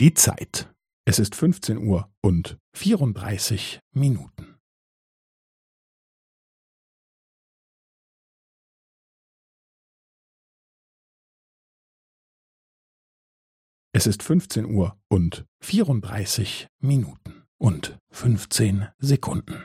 Die Zeit. Es ist 15 Uhr und 34 Minuten. Es ist 15 Uhr und 34 Minuten und 15 Sekunden.